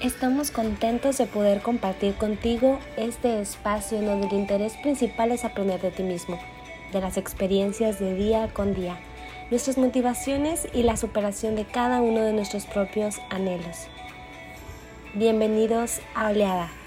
Estamos contentos de poder compartir contigo este espacio en donde el interés principal es aprender de ti mismo, de las experiencias de día con día, nuestras motivaciones y la superación de cada uno de nuestros propios anhelos. Bienvenidos a Oleada.